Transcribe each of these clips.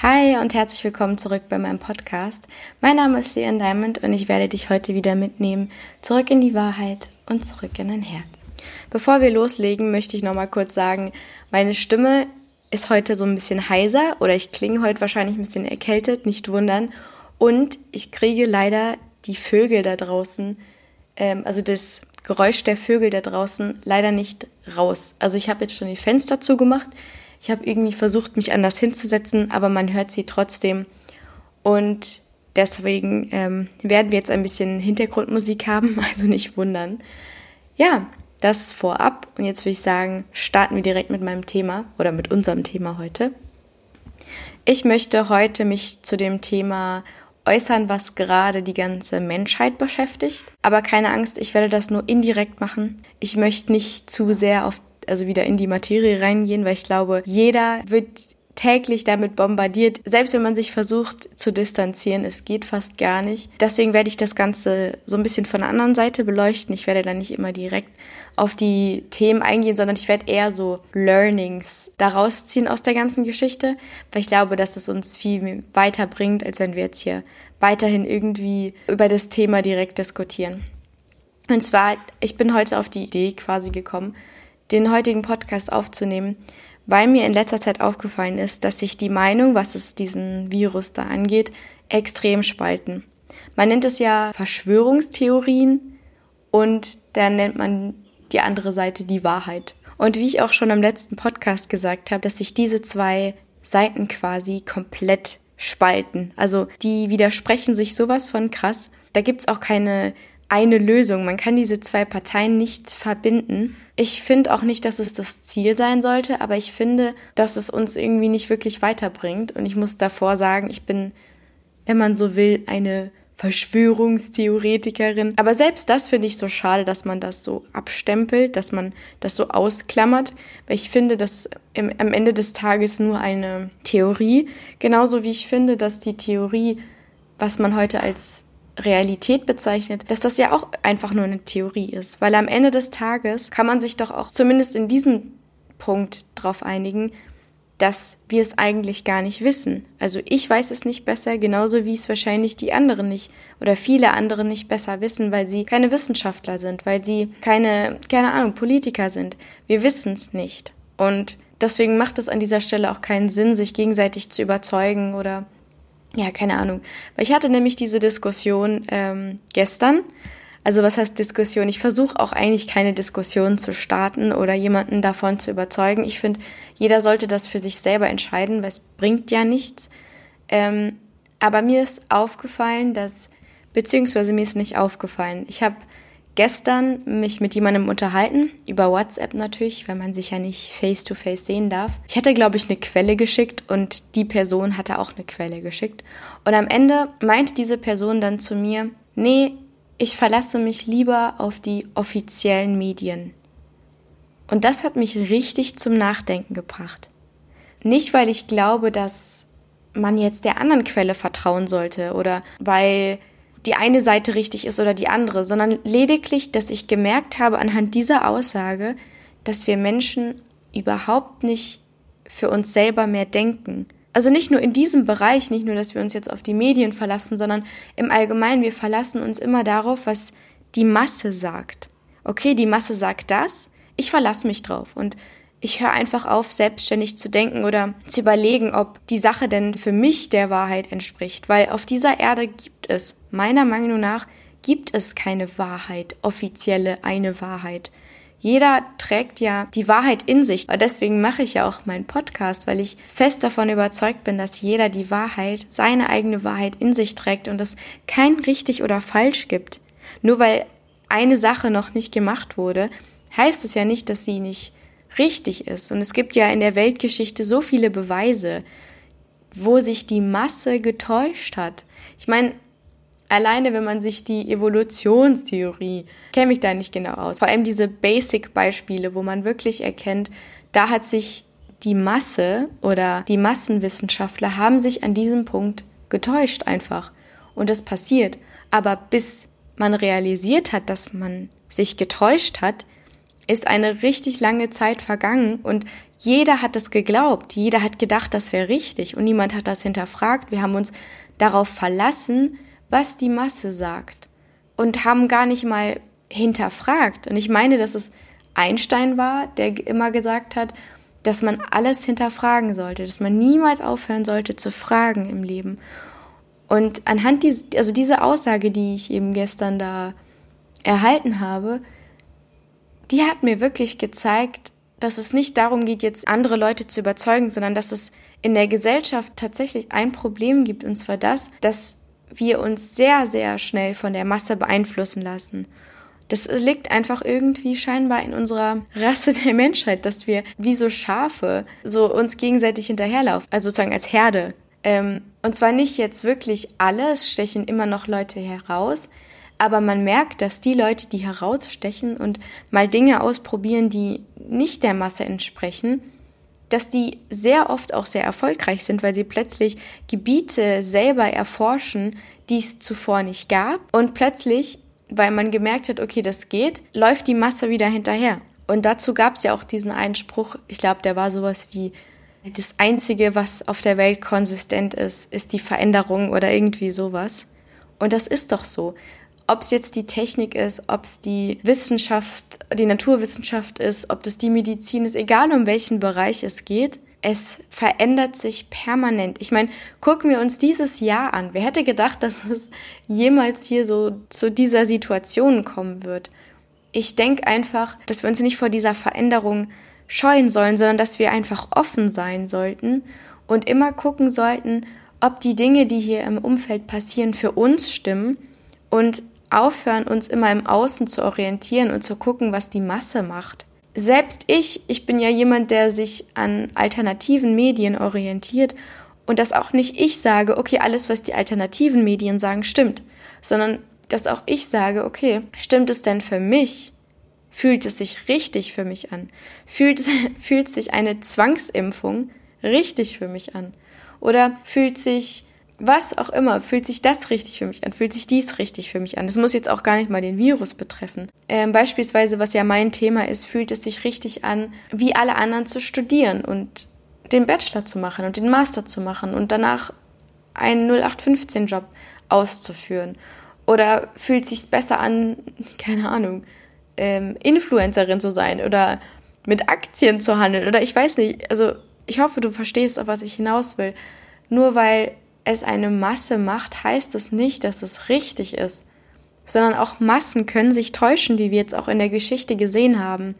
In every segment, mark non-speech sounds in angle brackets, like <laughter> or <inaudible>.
Hi und herzlich willkommen zurück bei meinem Podcast. Mein Name ist Leon Diamond und ich werde dich heute wieder mitnehmen, zurück in die Wahrheit und zurück in dein Herz. Bevor wir loslegen, möchte ich nochmal kurz sagen, meine Stimme ist heute so ein bisschen heiser oder ich klinge heute wahrscheinlich ein bisschen erkältet, nicht wundern. Und ich kriege leider die Vögel da draußen, ähm, also das Geräusch der Vögel da draußen leider nicht raus. Also ich habe jetzt schon die Fenster zugemacht. Ich habe irgendwie versucht, mich anders hinzusetzen, aber man hört sie trotzdem. Und deswegen ähm, werden wir jetzt ein bisschen Hintergrundmusik haben, <laughs> also nicht wundern. Ja, das vorab. Und jetzt würde ich sagen, starten wir direkt mit meinem Thema oder mit unserem Thema heute. Ich möchte heute mich zu dem Thema äußern, was gerade die ganze Menschheit beschäftigt. Aber keine Angst, ich werde das nur indirekt machen. Ich möchte nicht zu sehr auf also wieder in die Materie reingehen, weil ich glaube, jeder wird täglich damit bombardiert. Selbst wenn man sich versucht zu distanzieren, es geht fast gar nicht. Deswegen werde ich das Ganze so ein bisschen von der anderen Seite beleuchten. Ich werde dann nicht immer direkt auf die Themen eingehen, sondern ich werde eher so Learnings daraus ziehen aus der ganzen Geschichte, weil ich glaube, dass es uns viel weiterbringt, als wenn wir jetzt hier weiterhin irgendwie über das Thema direkt diskutieren. Und zwar, ich bin heute auf die Idee quasi gekommen, den heutigen Podcast aufzunehmen, weil mir in letzter Zeit aufgefallen ist, dass sich die Meinung, was es diesen Virus da angeht, extrem spalten. Man nennt es ja Verschwörungstheorien und dann nennt man die andere Seite die Wahrheit. Und wie ich auch schon im letzten Podcast gesagt habe, dass sich diese zwei Seiten quasi komplett spalten. Also die widersprechen sich sowas von krass. Da gibt's auch keine eine Lösung. Man kann diese zwei Parteien nicht verbinden. Ich finde auch nicht, dass es das Ziel sein sollte, aber ich finde, dass es uns irgendwie nicht wirklich weiterbringt. Und ich muss davor sagen, ich bin, wenn man so will, eine Verschwörungstheoretikerin. Aber selbst das finde ich so schade, dass man das so abstempelt, dass man das so ausklammert, weil ich finde, dass im, am Ende des Tages nur eine Theorie, genauso wie ich finde, dass die Theorie, was man heute als Realität bezeichnet, dass das ja auch einfach nur eine Theorie ist. Weil am Ende des Tages kann man sich doch auch zumindest in diesem Punkt darauf einigen, dass wir es eigentlich gar nicht wissen. Also ich weiß es nicht besser, genauso wie es wahrscheinlich die anderen nicht oder viele andere nicht besser wissen, weil sie keine Wissenschaftler sind, weil sie keine, keine Ahnung, Politiker sind. Wir wissen es nicht. Und deswegen macht es an dieser Stelle auch keinen Sinn, sich gegenseitig zu überzeugen oder ja, keine Ahnung. Weil ich hatte nämlich diese Diskussion ähm, gestern. Also was heißt Diskussion? Ich versuche auch eigentlich keine Diskussion zu starten oder jemanden davon zu überzeugen. Ich finde, jeder sollte das für sich selber entscheiden, weil es bringt ja nichts. Ähm, aber mir ist aufgefallen, dass, beziehungsweise mir ist nicht aufgefallen. Ich habe gestern mich mit jemandem unterhalten, über WhatsApp natürlich, weil man sich ja nicht face-to-face -face sehen darf. Ich hatte, glaube ich, eine Quelle geschickt und die Person hatte auch eine Quelle geschickt. Und am Ende meinte diese Person dann zu mir, nee, ich verlasse mich lieber auf die offiziellen Medien. Und das hat mich richtig zum Nachdenken gebracht. Nicht, weil ich glaube, dass man jetzt der anderen Quelle vertrauen sollte oder weil die eine Seite richtig ist oder die andere, sondern lediglich, dass ich gemerkt habe anhand dieser Aussage, dass wir Menschen überhaupt nicht für uns selber mehr denken. Also nicht nur in diesem Bereich, nicht nur, dass wir uns jetzt auf die Medien verlassen, sondern im Allgemeinen, wir verlassen uns immer darauf, was die Masse sagt. Okay, die Masse sagt das, ich verlasse mich drauf. Und ich höre einfach auf, selbstständig zu denken oder zu überlegen, ob die Sache denn für mich der Wahrheit entspricht. Weil auf dieser Erde gibt es, meiner Meinung nach, gibt es keine Wahrheit, offizielle eine Wahrheit. Jeder trägt ja die Wahrheit in sich. Und deswegen mache ich ja auch meinen Podcast, weil ich fest davon überzeugt bin, dass jeder die Wahrheit, seine eigene Wahrheit in sich trägt und es kein richtig oder falsch gibt. Nur weil eine Sache noch nicht gemacht wurde, heißt es ja nicht, dass sie nicht richtig ist. Und es gibt ja in der Weltgeschichte so viele Beweise, wo sich die Masse getäuscht hat. Ich meine, alleine wenn man sich die Evolutionstheorie, kenne ich da nicht genau aus, vor allem diese Basic-Beispiele, wo man wirklich erkennt, da hat sich die Masse oder die Massenwissenschaftler haben sich an diesem Punkt getäuscht einfach. Und das passiert. Aber bis man realisiert hat, dass man sich getäuscht hat, ist eine richtig lange Zeit vergangen und jeder hat es geglaubt, jeder hat gedacht, das wäre richtig und niemand hat das hinterfragt. Wir haben uns darauf verlassen, was die Masse sagt und haben gar nicht mal hinterfragt. Und ich meine, dass es Einstein war, der immer gesagt hat, dass man alles hinterfragen sollte, dass man niemals aufhören sollte zu fragen im Leben. Und anhand dieser, also diese Aussage, die ich eben gestern da erhalten habe, die hat mir wirklich gezeigt, dass es nicht darum geht, jetzt andere Leute zu überzeugen, sondern dass es in der Gesellschaft tatsächlich ein Problem gibt, und zwar das, dass wir uns sehr, sehr schnell von der Masse beeinflussen lassen. Das liegt einfach irgendwie scheinbar in unserer Rasse der Menschheit, dass wir wie so Schafe so uns gegenseitig hinterherlaufen, also sozusagen als Herde. Ähm, und zwar nicht jetzt wirklich alle, es stechen immer noch Leute heraus, aber man merkt, dass die Leute, die herausstechen und mal Dinge ausprobieren, die nicht der Masse entsprechen, dass die sehr oft auch sehr erfolgreich sind, weil sie plötzlich Gebiete selber erforschen, die es zuvor nicht gab. Und plötzlich, weil man gemerkt hat, okay, das geht, läuft die Masse wieder hinterher. Und dazu gab es ja auch diesen Einspruch, ich glaube, der war sowas wie, das Einzige, was auf der Welt konsistent ist, ist die Veränderung oder irgendwie sowas. Und das ist doch so ob es jetzt die Technik ist, ob es die Wissenschaft, die Naturwissenschaft ist, ob das die Medizin ist, egal um welchen Bereich es geht, es verändert sich permanent. Ich meine, gucken wir uns dieses Jahr an. Wer hätte gedacht, dass es jemals hier so zu dieser Situation kommen wird? Ich denke einfach, dass wir uns nicht vor dieser Veränderung scheuen sollen, sondern dass wir einfach offen sein sollten und immer gucken sollten, ob die Dinge, die hier im Umfeld passieren, für uns stimmen und aufhören, uns immer im Außen zu orientieren und zu gucken, was die Masse macht. Selbst ich, ich bin ja jemand, der sich an alternativen Medien orientiert und dass auch nicht ich sage, okay, alles, was die alternativen Medien sagen, stimmt, sondern dass auch ich sage, okay, stimmt es denn für mich? Fühlt es sich richtig für mich an? Fühlt, <laughs> fühlt sich eine Zwangsimpfung richtig für mich an? Oder fühlt sich was auch immer, fühlt sich das richtig für mich an, fühlt sich dies richtig für mich an. Das muss jetzt auch gar nicht mal den Virus betreffen. Ähm, beispielsweise, was ja mein Thema ist, fühlt es sich richtig an, wie alle anderen zu studieren und den Bachelor zu machen und den Master zu machen und danach einen 0815-Job auszuführen. Oder fühlt sich besser an, <laughs> keine Ahnung, ähm, Influencerin zu sein oder mit Aktien zu handeln oder ich weiß nicht. Also ich hoffe, du verstehst, auf was ich hinaus will. Nur weil es eine Masse macht, heißt es nicht, dass es richtig ist, sondern auch Massen können sich täuschen, wie wir jetzt auch in der Geschichte gesehen haben.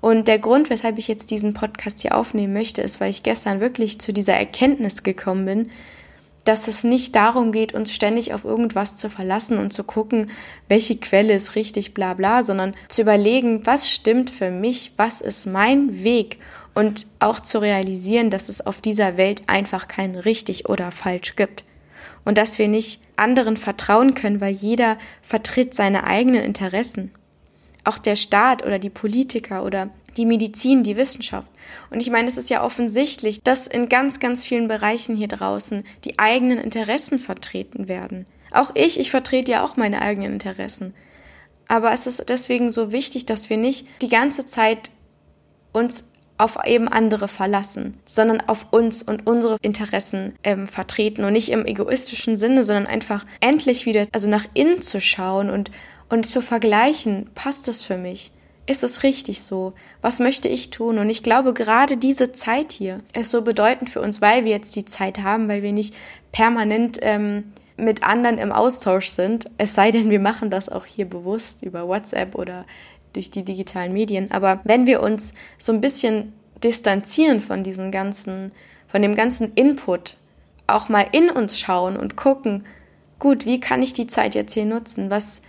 Und der Grund, weshalb ich jetzt diesen Podcast hier aufnehmen möchte, ist, weil ich gestern wirklich zu dieser Erkenntnis gekommen bin, dass es nicht darum geht, uns ständig auf irgendwas zu verlassen und zu gucken, welche Quelle ist richtig, bla bla, sondern zu überlegen, was stimmt für mich, was ist mein Weg und auch zu realisieren, dass es auf dieser Welt einfach kein richtig oder falsch gibt und dass wir nicht anderen vertrauen können, weil jeder vertritt seine eigenen Interessen. Auch der Staat oder die Politiker oder die Medizin, die Wissenschaft. Und ich meine, es ist ja offensichtlich, dass in ganz, ganz vielen Bereichen hier draußen die eigenen Interessen vertreten werden. Auch ich, ich vertrete ja auch meine eigenen Interessen. Aber es ist deswegen so wichtig, dass wir nicht die ganze Zeit uns auf eben andere verlassen, sondern auf uns und unsere Interessen ähm, vertreten und nicht im egoistischen Sinne, sondern einfach endlich wieder, also nach innen zu schauen und, und zu vergleichen, passt es für mich? Ist es richtig so? Was möchte ich tun? Und ich glaube, gerade diese Zeit hier ist so bedeutend für uns, weil wir jetzt die Zeit haben, weil wir nicht permanent ähm, mit anderen im Austausch sind. Es sei denn, wir machen das auch hier bewusst über WhatsApp oder durch die digitalen Medien. Aber wenn wir uns so ein bisschen distanzieren von diesen ganzen, von dem ganzen Input, auch mal in uns schauen und gucken, gut, wie kann ich die Zeit jetzt hier nutzen? Was,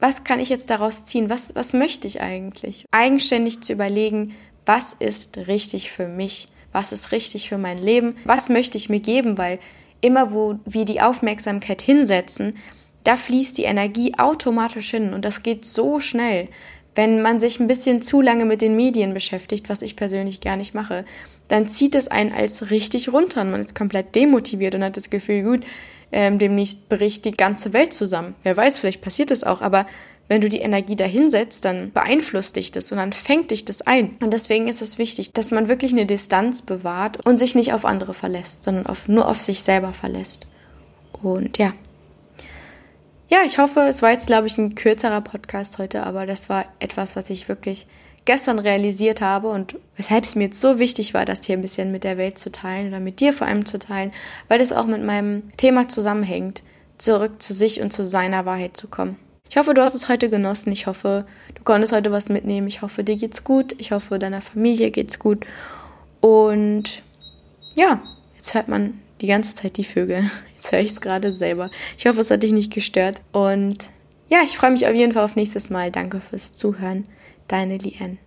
was kann ich jetzt daraus ziehen? Was, was möchte ich eigentlich? Eigenständig zu überlegen, was ist richtig für mich? Was ist richtig für mein Leben? Was möchte ich mir geben? Weil immer, wo wir die Aufmerksamkeit hinsetzen, da fließt die Energie automatisch hin und das geht so schnell. Wenn man sich ein bisschen zu lange mit den Medien beschäftigt, was ich persönlich gar nicht mache, dann zieht es einen als richtig runter und man ist komplett demotiviert und hat das Gefühl, gut, ähm, demnächst bricht die ganze Welt zusammen. Wer weiß, vielleicht passiert es auch, aber wenn du die Energie dahinsetzt, dann beeinflusst dich das und dann fängt dich das ein. Und deswegen ist es wichtig, dass man wirklich eine Distanz bewahrt und sich nicht auf andere verlässt, sondern auf, nur auf sich selber verlässt. Und ja. Ja, ich hoffe, es war jetzt, glaube ich, ein kürzerer Podcast heute, aber das war etwas, was ich wirklich gestern realisiert habe und weshalb es mir jetzt so wichtig war, das hier ein bisschen mit der Welt zu teilen oder mit dir vor allem zu teilen, weil das auch mit meinem Thema zusammenhängt, zurück zu sich und zu seiner Wahrheit zu kommen. Ich hoffe, du hast es heute genossen. Ich hoffe, du konntest heute was mitnehmen. Ich hoffe, dir geht's gut. Ich hoffe, deiner Familie geht's gut. Und ja, jetzt hört man die ganze Zeit die Vögel. <laughs> Jetzt höre ich es gerade selber. Ich hoffe, es hat dich nicht gestört. Und ja, ich freue mich auf jeden Fall auf nächstes Mal. Danke fürs Zuhören. Deine Lien.